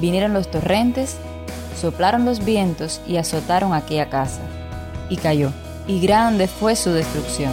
vinieron los torrentes, soplaron los vientos y azotaron aquella casa. Y cayó, y grande fue su destrucción.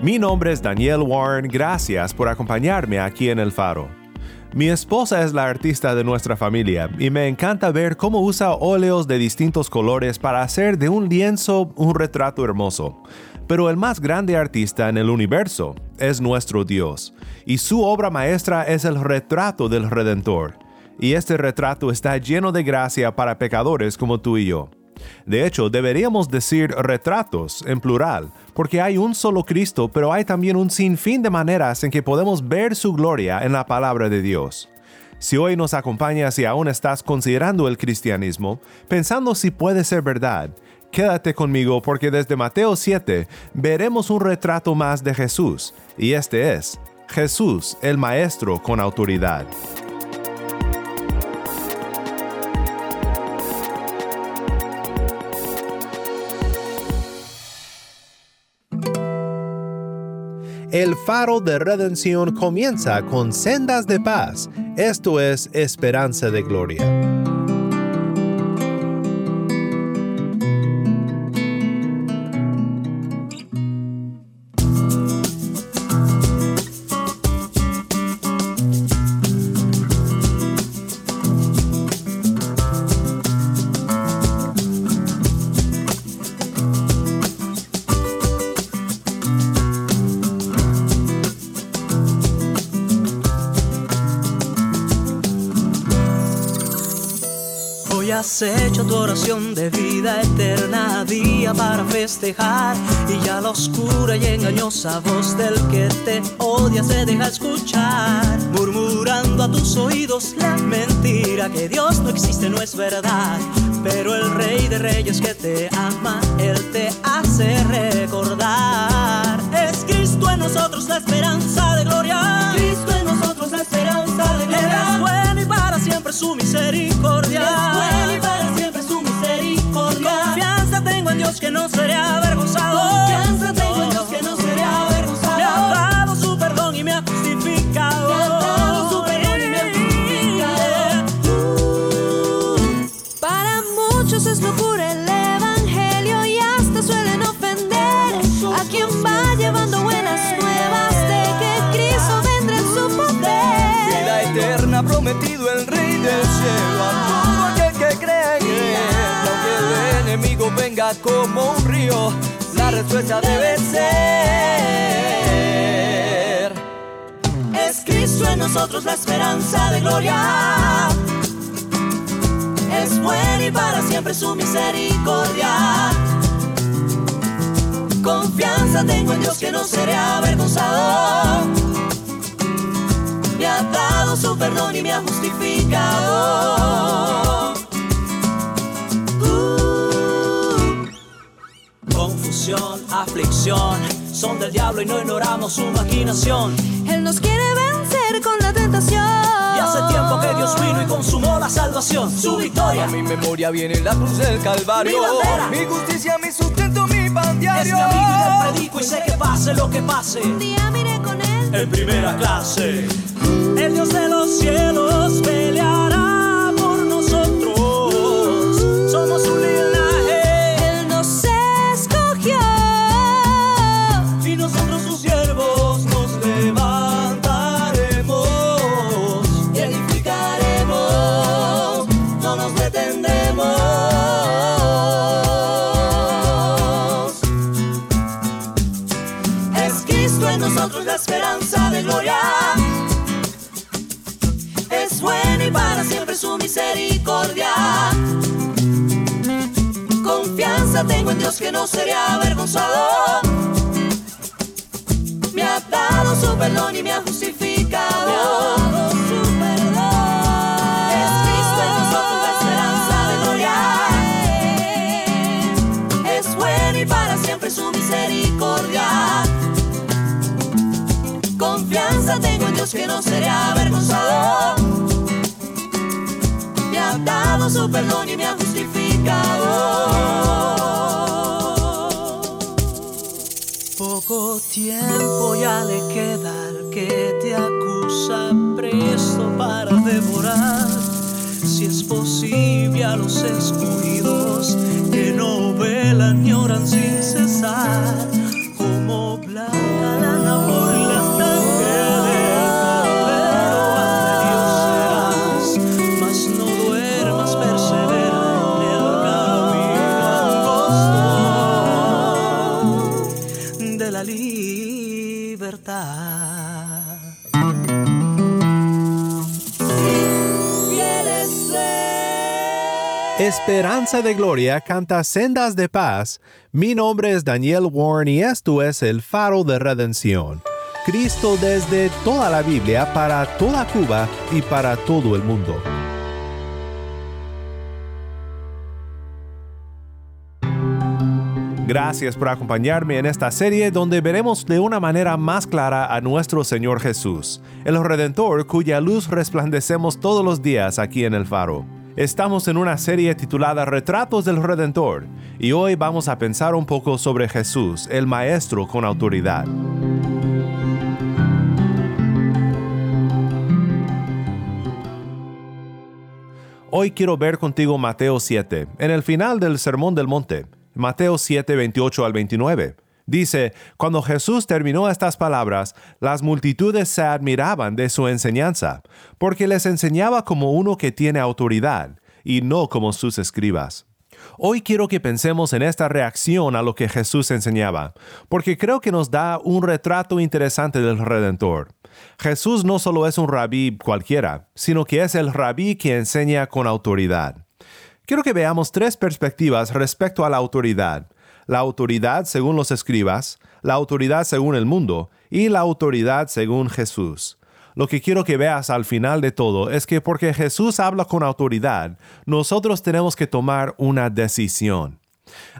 Mi nombre es Daniel Warren, gracias por acompañarme aquí en El Faro. Mi esposa es la artista de nuestra familia y me encanta ver cómo usa óleos de distintos colores para hacer de un lienzo un retrato hermoso. Pero el más grande artista en el universo es nuestro Dios, y su obra maestra es el retrato del Redentor. Y este retrato está lleno de gracia para pecadores como tú y yo. De hecho, deberíamos decir retratos en plural, porque hay un solo Cristo, pero hay también un sinfín de maneras en que podemos ver su gloria en la palabra de Dios. Si hoy nos acompañas y aún estás considerando el cristianismo, pensando si puede ser verdad, quédate conmigo porque desde Mateo 7 veremos un retrato más de Jesús, y este es Jesús, el Maestro con autoridad. El faro de redención comienza con sendas de paz, esto es esperanza de gloria. Has hecho tu oración de vida eterna día para festejar. Y ya la oscura y engañosa voz del que te odia se deja escuchar. Murmurando a tus oídos la mentira que Dios no existe no es verdad. Pero el rey de reyes que te ama él te hace recordar. Es Cristo en nosotros la esperanza de gloria. Cristo en nosotros la esperanza de gloria Él es bueno y para siempre su misericordia venga como un río, la respuesta debe ser. Es Cristo en nosotros la esperanza de gloria. Es bueno y para siempre su misericordia. Confianza tengo en Dios que no seré avergonzado. Me ha dado su perdón y me ha justificado. Aflicción, son del diablo y no ignoramos su maquinación. Él nos quiere vencer con la tentación. Y hace tiempo que Dios vino y consumó la salvación, su victoria. A mi memoria viene la cruz del Calvario. Mi bandera. mi justicia, mi sustento, mi pan Es diario. mi amigo y le predico y sé que pase lo que pase. Un día miré con él en primera clase. El Dios de los cielos peleará esperanza de gloria. Es bueno y para siempre su misericordia. Confianza tengo en Dios que no seré avergonzado. Me ha dado su perdón y me ha justificado. Es Cristo en nosotros la esperanza de gloria. Es bueno y para siempre su misericordia. Que no seré avergonzado. Me ha dado su perdón y me ha justificado. Poco tiempo ya le queda al que te acusa presto para devorar. Si es posible a los escogidos que no velan ni oran sin cesar, Esperanza de Gloria canta Sendas de Paz. Mi nombre es Daniel Warren y esto es el faro de redención. Cristo desde toda la Biblia para toda Cuba y para todo el mundo. Gracias por acompañarme en esta serie donde veremos de una manera más clara a nuestro Señor Jesús, el Redentor cuya luz resplandecemos todos los días aquí en el faro. Estamos en una serie titulada Retratos del Redentor y hoy vamos a pensar un poco sobre Jesús, el Maestro con autoridad. Hoy quiero ver contigo Mateo 7, en el final del Sermón del Monte, Mateo 7, 28 al 29. Dice, cuando Jesús terminó estas palabras, las multitudes se admiraban de su enseñanza, porque les enseñaba como uno que tiene autoridad, y no como sus escribas. Hoy quiero que pensemos en esta reacción a lo que Jesús enseñaba, porque creo que nos da un retrato interesante del Redentor. Jesús no solo es un rabí cualquiera, sino que es el rabí que enseña con autoridad. Quiero que veamos tres perspectivas respecto a la autoridad. La autoridad según los escribas, la autoridad según el mundo y la autoridad según Jesús. Lo que quiero que veas al final de todo es que porque Jesús habla con autoridad, nosotros tenemos que tomar una decisión.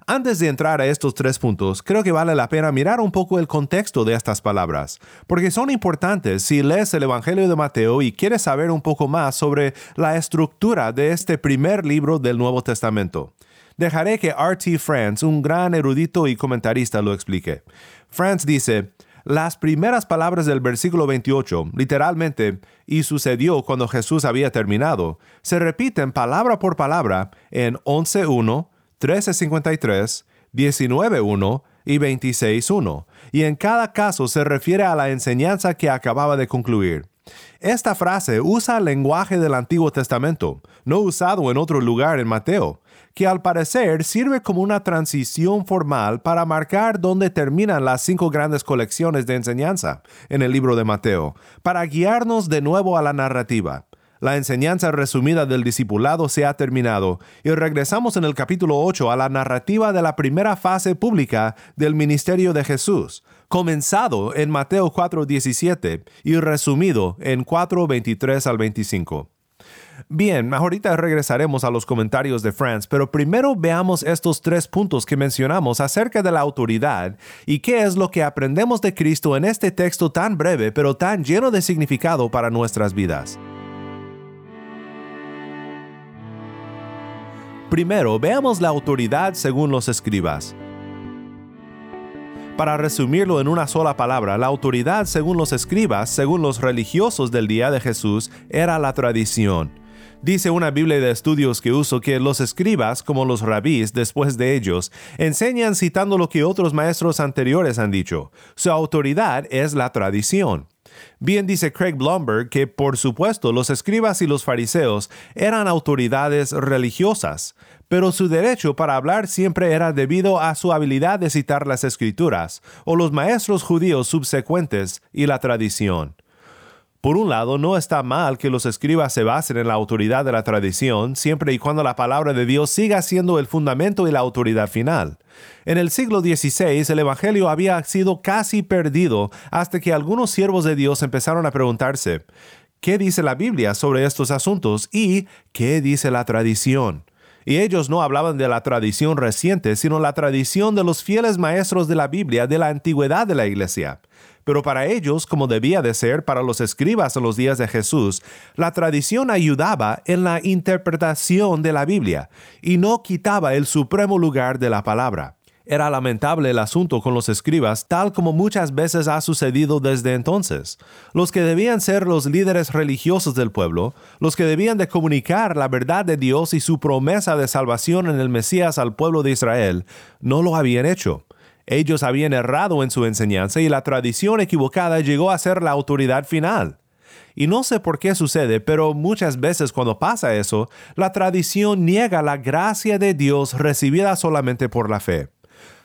Antes de entrar a estos tres puntos, creo que vale la pena mirar un poco el contexto de estas palabras, porque son importantes si lees el Evangelio de Mateo y quieres saber un poco más sobre la estructura de este primer libro del Nuevo Testamento. Dejaré que R.T. France, un gran erudito y comentarista, lo explique. France dice, las primeras palabras del versículo 28, literalmente, y sucedió cuando Jesús había terminado, se repiten palabra por palabra en 11.1, 13.53, 19.1 y 26.1, y en cada caso se refiere a la enseñanza que acababa de concluir. Esta frase usa el lenguaje del Antiguo Testamento, no usado en otro lugar en Mateo, que al parecer sirve como una transición formal para marcar dónde terminan las cinco grandes colecciones de enseñanza en el libro de Mateo, para guiarnos de nuevo a la narrativa. La enseñanza resumida del discipulado se ha terminado y regresamos en el capítulo 8 a la narrativa de la primera fase pública del ministerio de Jesús, comenzado en Mateo 4:17 y resumido en 4:23 al 25. Bien, ahorita regresaremos a los comentarios de France, pero primero veamos estos tres puntos que mencionamos acerca de la autoridad y qué es lo que aprendemos de Cristo en este texto tan breve pero tan lleno de significado para nuestras vidas. Primero, veamos la autoridad según los escribas. Para resumirlo en una sola palabra, la autoridad según los escribas, según los religiosos del día de Jesús, era la tradición. Dice una Biblia de estudios que uso que los escribas, como los rabís después de ellos, enseñan citando lo que otros maestros anteriores han dicho. Su autoridad es la tradición. Bien dice Craig Blomberg que por supuesto los escribas y los fariseos eran autoridades religiosas, pero su derecho para hablar siempre era debido a su habilidad de citar las escrituras, o los maestros judíos subsecuentes y la tradición. Por un lado, no está mal que los escribas se basen en la autoridad de la tradición, siempre y cuando la palabra de Dios siga siendo el fundamento y la autoridad final. En el siglo XVI el Evangelio había sido casi perdido hasta que algunos siervos de Dios empezaron a preguntarse, ¿qué dice la Biblia sobre estos asuntos y qué dice la tradición? Y ellos no hablaban de la tradición reciente, sino la tradición de los fieles maestros de la Biblia de la antigüedad de la Iglesia. Pero para ellos, como debía de ser para los escribas en los días de Jesús, la tradición ayudaba en la interpretación de la Biblia y no quitaba el supremo lugar de la palabra. Era lamentable el asunto con los escribas, tal como muchas veces ha sucedido desde entonces. Los que debían ser los líderes religiosos del pueblo, los que debían de comunicar la verdad de Dios y su promesa de salvación en el Mesías al pueblo de Israel, no lo habían hecho. Ellos habían errado en su enseñanza y la tradición equivocada llegó a ser la autoridad final. Y no sé por qué sucede, pero muchas veces cuando pasa eso, la tradición niega la gracia de Dios recibida solamente por la fe.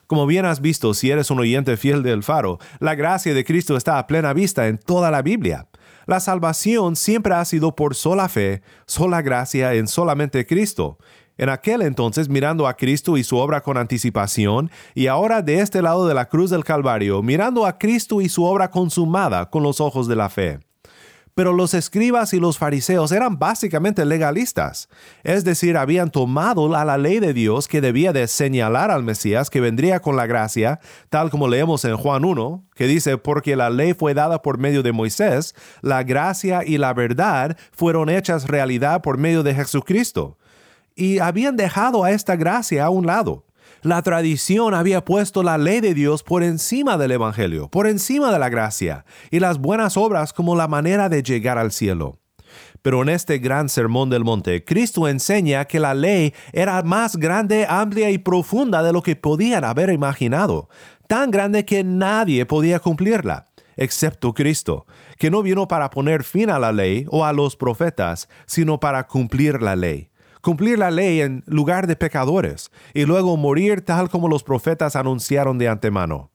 Como bien has visto si eres un oyente fiel del faro, la gracia de Cristo está a plena vista en toda la Biblia. La salvación siempre ha sido por sola fe, sola gracia en solamente Cristo. En aquel entonces mirando a Cristo y su obra con anticipación, y ahora de este lado de la cruz del Calvario, mirando a Cristo y su obra consumada con los ojos de la fe. Pero los escribas y los fariseos eran básicamente legalistas, es decir, habían tomado la, la ley de Dios que debía de señalar al Mesías que vendría con la gracia, tal como leemos en Juan 1, que dice, porque la ley fue dada por medio de Moisés, la gracia y la verdad fueron hechas realidad por medio de Jesucristo y habían dejado a esta gracia a un lado. La tradición había puesto la ley de Dios por encima del Evangelio, por encima de la gracia, y las buenas obras como la manera de llegar al cielo. Pero en este gran sermón del monte, Cristo enseña que la ley era más grande, amplia y profunda de lo que podían haber imaginado, tan grande que nadie podía cumplirla, excepto Cristo, que no vino para poner fin a la ley o a los profetas, sino para cumplir la ley cumplir la ley en lugar de pecadores, y luego morir tal como los profetas anunciaron de antemano.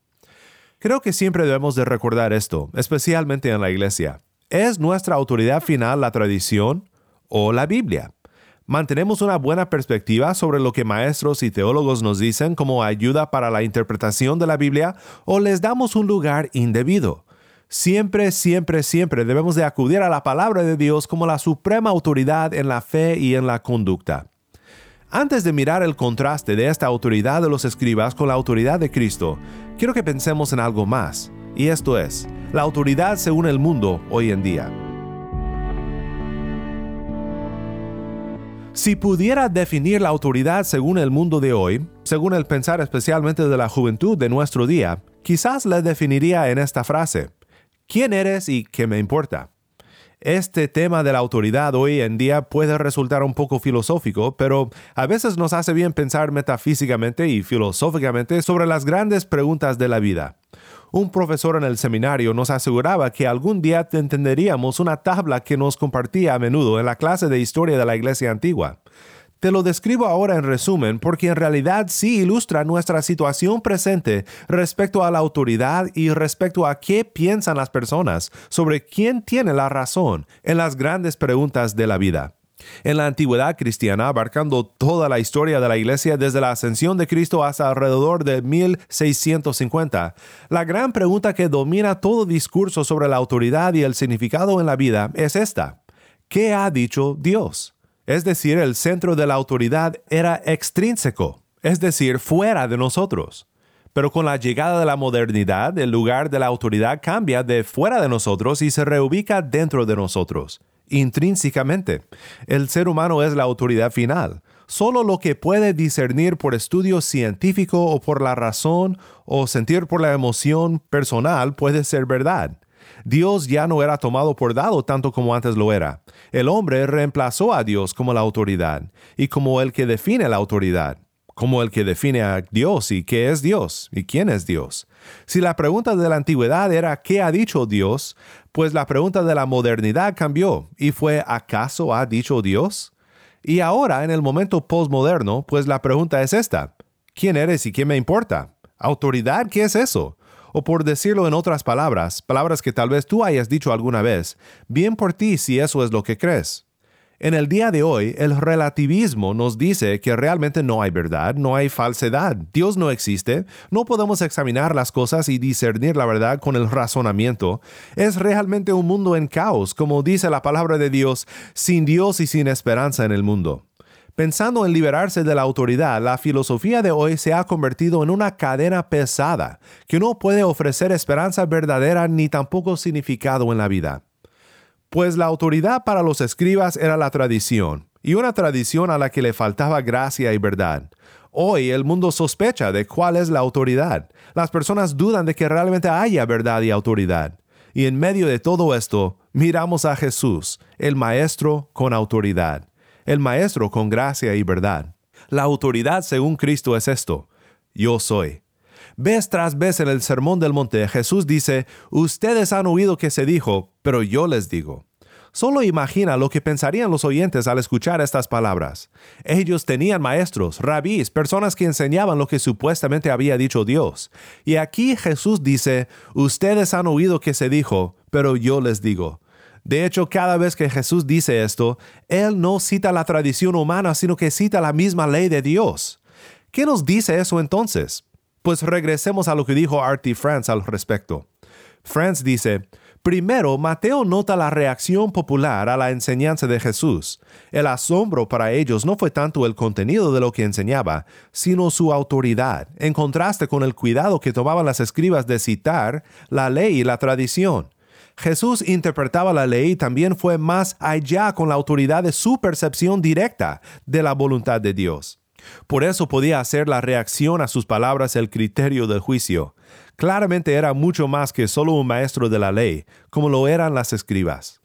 Creo que siempre debemos de recordar esto, especialmente en la iglesia. ¿Es nuestra autoridad final la tradición o la Biblia? ¿Mantenemos una buena perspectiva sobre lo que maestros y teólogos nos dicen como ayuda para la interpretación de la Biblia o les damos un lugar indebido? Siempre, siempre, siempre debemos de acudir a la palabra de Dios como la suprema autoridad en la fe y en la conducta. Antes de mirar el contraste de esta autoridad de los escribas con la autoridad de Cristo, quiero que pensemos en algo más, y esto es, la autoridad según el mundo hoy en día. Si pudiera definir la autoridad según el mundo de hoy, según el pensar especialmente de la juventud de nuestro día, quizás la definiría en esta frase quién eres y qué me importa. Este tema de la autoridad hoy en día puede resultar un poco filosófico, pero a veces nos hace bien pensar metafísicamente y filosóficamente sobre las grandes preguntas de la vida. Un profesor en el seminario nos aseguraba que algún día entenderíamos una tabla que nos compartía a menudo en la clase de historia de la iglesia antigua. Te lo describo ahora en resumen porque en realidad sí ilustra nuestra situación presente respecto a la autoridad y respecto a qué piensan las personas sobre quién tiene la razón en las grandes preguntas de la vida. En la antigüedad cristiana, abarcando toda la historia de la iglesia desde la ascensión de Cristo hasta alrededor de 1650, la gran pregunta que domina todo discurso sobre la autoridad y el significado en la vida es esta. ¿Qué ha dicho Dios? Es decir, el centro de la autoridad era extrínseco, es decir, fuera de nosotros. Pero con la llegada de la modernidad, el lugar de la autoridad cambia de fuera de nosotros y se reubica dentro de nosotros, intrínsecamente. El ser humano es la autoridad final. Solo lo que puede discernir por estudio científico o por la razón o sentir por la emoción personal puede ser verdad. Dios ya no era tomado por dado tanto como antes lo era. El hombre reemplazó a Dios como la autoridad y como el que define la autoridad, como el que define a Dios y qué es Dios y quién es Dios. Si la pregunta de la antigüedad era ¿qué ha dicho Dios? Pues la pregunta de la modernidad cambió y fue ¿acaso ha dicho Dios? Y ahora, en el momento postmoderno, pues la pregunta es esta. ¿Quién eres y qué me importa? ¿Autoridad? ¿Qué es eso? O por decirlo en otras palabras, palabras que tal vez tú hayas dicho alguna vez, bien por ti si eso es lo que crees. En el día de hoy, el relativismo nos dice que realmente no hay verdad, no hay falsedad, Dios no existe, no podemos examinar las cosas y discernir la verdad con el razonamiento. Es realmente un mundo en caos, como dice la palabra de Dios, sin Dios y sin esperanza en el mundo. Pensando en liberarse de la autoridad, la filosofía de hoy se ha convertido en una cadena pesada que no puede ofrecer esperanza verdadera ni tampoco significado en la vida pues la autoridad para los escribas era la tradición, y una tradición a la que le faltaba gracia y verdad. Hoy el mundo sospecha de cuál es la autoridad. Las personas dudan de que realmente haya verdad y autoridad. Y en medio de todo esto, miramos a Jesús, el Maestro con autoridad, el Maestro con gracia y verdad. La autoridad según Cristo es esto, yo soy. Vez tras vez en el Sermón del Monte Jesús dice, ustedes han oído que se dijo, pero yo les digo. Solo imagina lo que pensarían los oyentes al escuchar estas palabras. Ellos tenían maestros, rabís, personas que enseñaban lo que supuestamente había dicho Dios. Y aquí Jesús dice, ustedes han oído que se dijo, pero yo les digo. De hecho, cada vez que Jesús dice esto, Él no cita la tradición humana, sino que cita la misma ley de Dios. ¿Qué nos dice eso entonces? Pues regresemos a lo que dijo Artie France al respecto. France dice, Primero, Mateo nota la reacción popular a la enseñanza de Jesús. El asombro para ellos no fue tanto el contenido de lo que enseñaba, sino su autoridad, en contraste con el cuidado que tomaban las escribas de citar la ley y la tradición. Jesús interpretaba la ley y también fue más allá con la autoridad de su percepción directa de la voluntad de Dios. Por eso podía hacer la reacción a sus palabras el criterio del juicio. Claramente era mucho más que solo un maestro de la ley, como lo eran las escribas.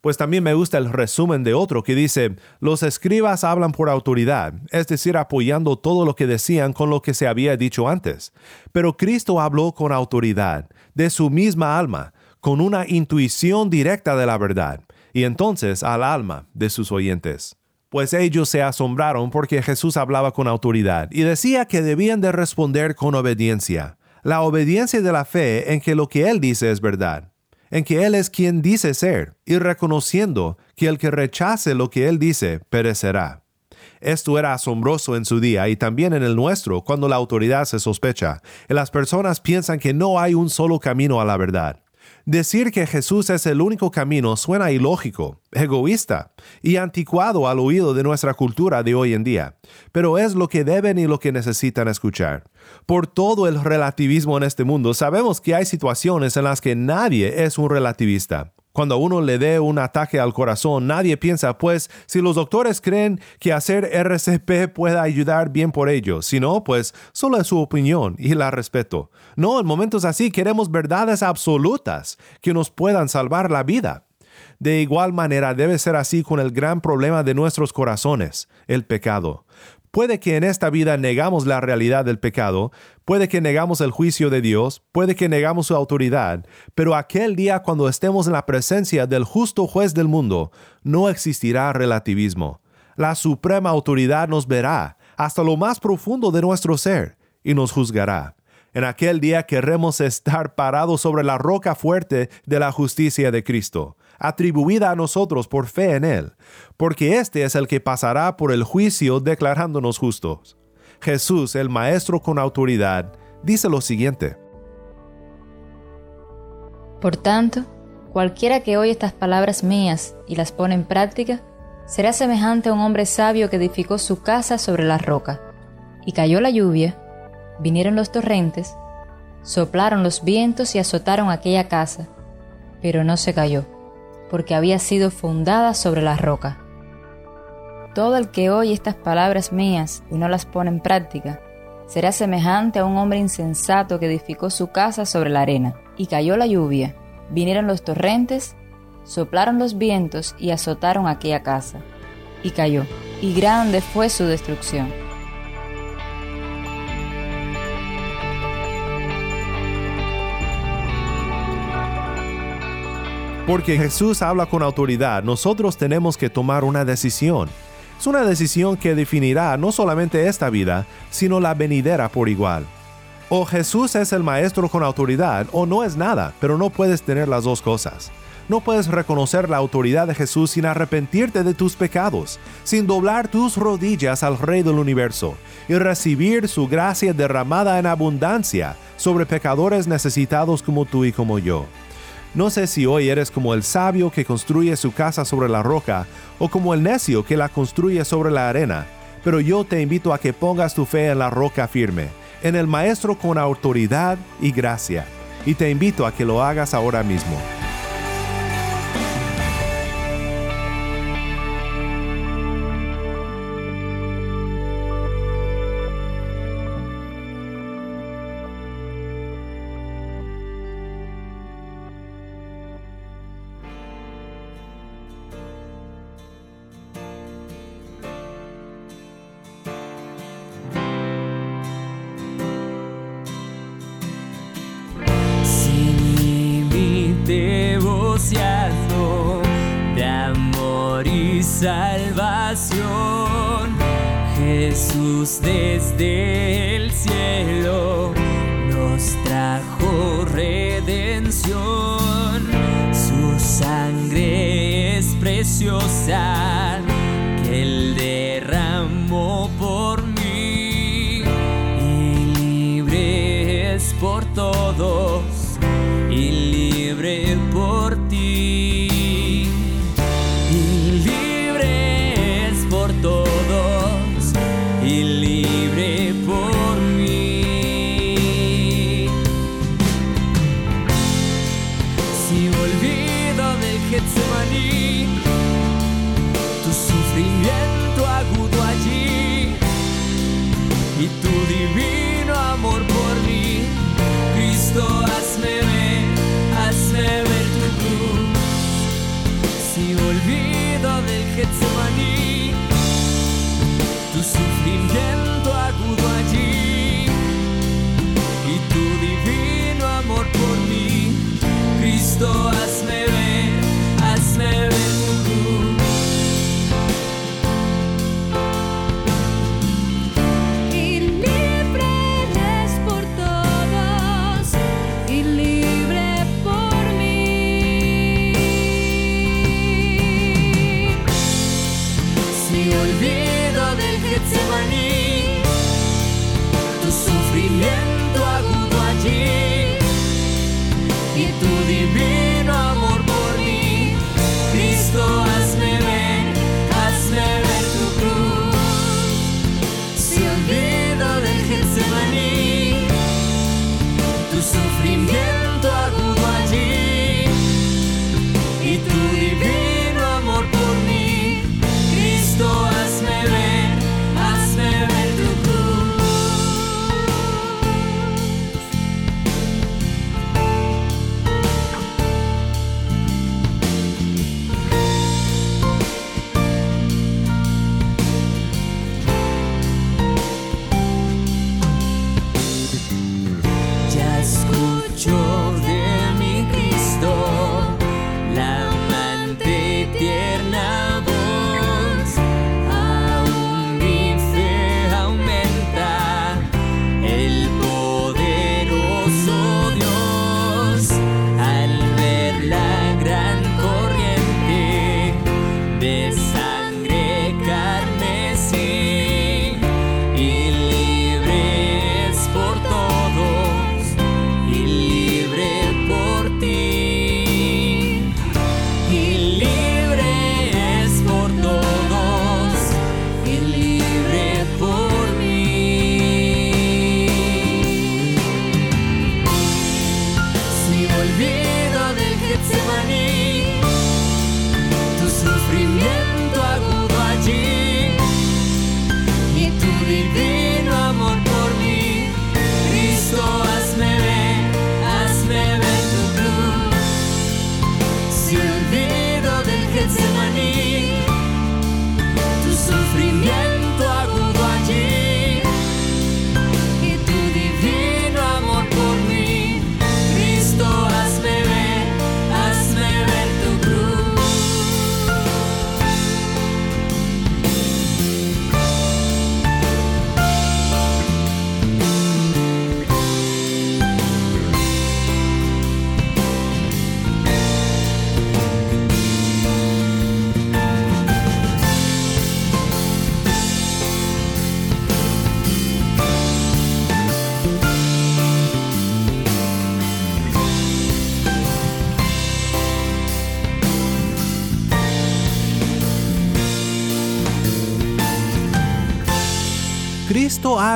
Pues también me gusta el resumen de otro que dice, los escribas hablan por autoridad, es decir, apoyando todo lo que decían con lo que se había dicho antes. Pero Cristo habló con autoridad, de su misma alma, con una intuición directa de la verdad, y entonces al alma de sus oyentes pues ellos se asombraron porque Jesús hablaba con autoridad y decía que debían de responder con obediencia. La obediencia de la fe en que lo que Él dice es verdad, en que Él es quien dice ser, y reconociendo que el que rechace lo que Él dice perecerá. Esto era asombroso en su día y también en el nuestro cuando la autoridad se sospecha y las personas piensan que no hay un solo camino a la verdad. Decir que Jesús es el único camino suena ilógico, egoísta y anticuado al oído de nuestra cultura de hoy en día, pero es lo que deben y lo que necesitan escuchar. Por todo el relativismo en este mundo, sabemos que hay situaciones en las que nadie es un relativista. Cuando a uno le dé un ataque al corazón, nadie piensa, pues, si los doctores creen que hacer RCP pueda ayudar bien por ellos. Si no, pues, solo es su opinión y la respeto. No, en momentos así queremos verdades absolutas que nos puedan salvar la vida. De igual manera debe ser así con el gran problema de nuestros corazones, el pecado. Puede que en esta vida negamos la realidad del pecado, puede que negamos el juicio de Dios, puede que negamos su autoridad, pero aquel día cuando estemos en la presencia del justo juez del mundo, no existirá relativismo. La suprema autoridad nos verá hasta lo más profundo de nuestro ser y nos juzgará. En aquel día querremos estar parados sobre la roca fuerte de la justicia de Cristo atribuida a nosotros por fe en Él, porque este es el que pasará por el juicio declarándonos justos. Jesús, el Maestro con autoridad, dice lo siguiente. Por tanto, cualquiera que oye estas palabras mías y las pone en práctica, será semejante a un hombre sabio que edificó su casa sobre la roca. Y cayó la lluvia, vinieron los torrentes, soplaron los vientos y azotaron aquella casa, pero no se cayó porque había sido fundada sobre la roca. todo el que oye estas palabras mías y no las pone en práctica, será semejante a un hombre insensato que edificó su casa sobre la arena, y cayó la lluvia, vinieron los torrentes, soplaron los vientos y azotaron aquella casa, y cayó, y grande fue su destrucción. Porque Jesús habla con autoridad, nosotros tenemos que tomar una decisión. Es una decisión que definirá no solamente esta vida, sino la venidera por igual. O Jesús es el maestro con autoridad o no es nada, pero no puedes tener las dos cosas. No puedes reconocer la autoridad de Jesús sin arrepentirte de tus pecados, sin doblar tus rodillas al Rey del universo y recibir su gracia derramada en abundancia sobre pecadores necesitados como tú y como yo. No sé si hoy eres como el sabio que construye su casa sobre la roca o como el necio que la construye sobre la arena, pero yo te invito a que pongas tu fe en la roca firme, en el Maestro con autoridad y gracia, y te invito a que lo hagas ahora mismo. Preciosa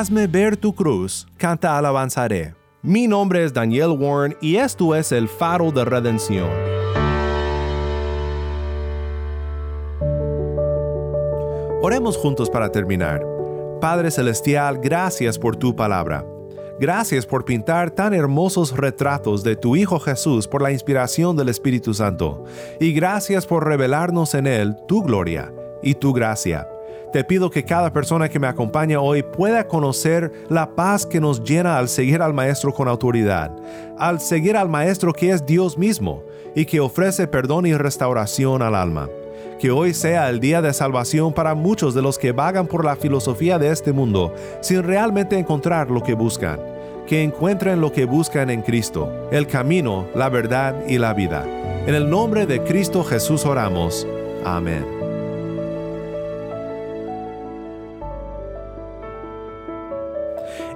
hazme ver tu cruz, canta alabanzaré. Mi nombre es Daniel Warren y esto es el faro de redención. Oremos juntos para terminar. Padre Celestial, gracias por tu palabra. Gracias por pintar tan hermosos retratos de tu Hijo Jesús por la inspiración del Espíritu Santo. Y gracias por revelarnos en Él tu gloria y tu gracia. Te pido que cada persona que me acompaña hoy pueda conocer la paz que nos llena al seguir al Maestro con autoridad, al seguir al Maestro que es Dios mismo y que ofrece perdón y restauración al alma. Que hoy sea el día de salvación para muchos de los que vagan por la filosofía de este mundo sin realmente encontrar lo que buscan. Que encuentren lo que buscan en Cristo, el camino, la verdad y la vida. En el nombre de Cristo Jesús oramos. Amén.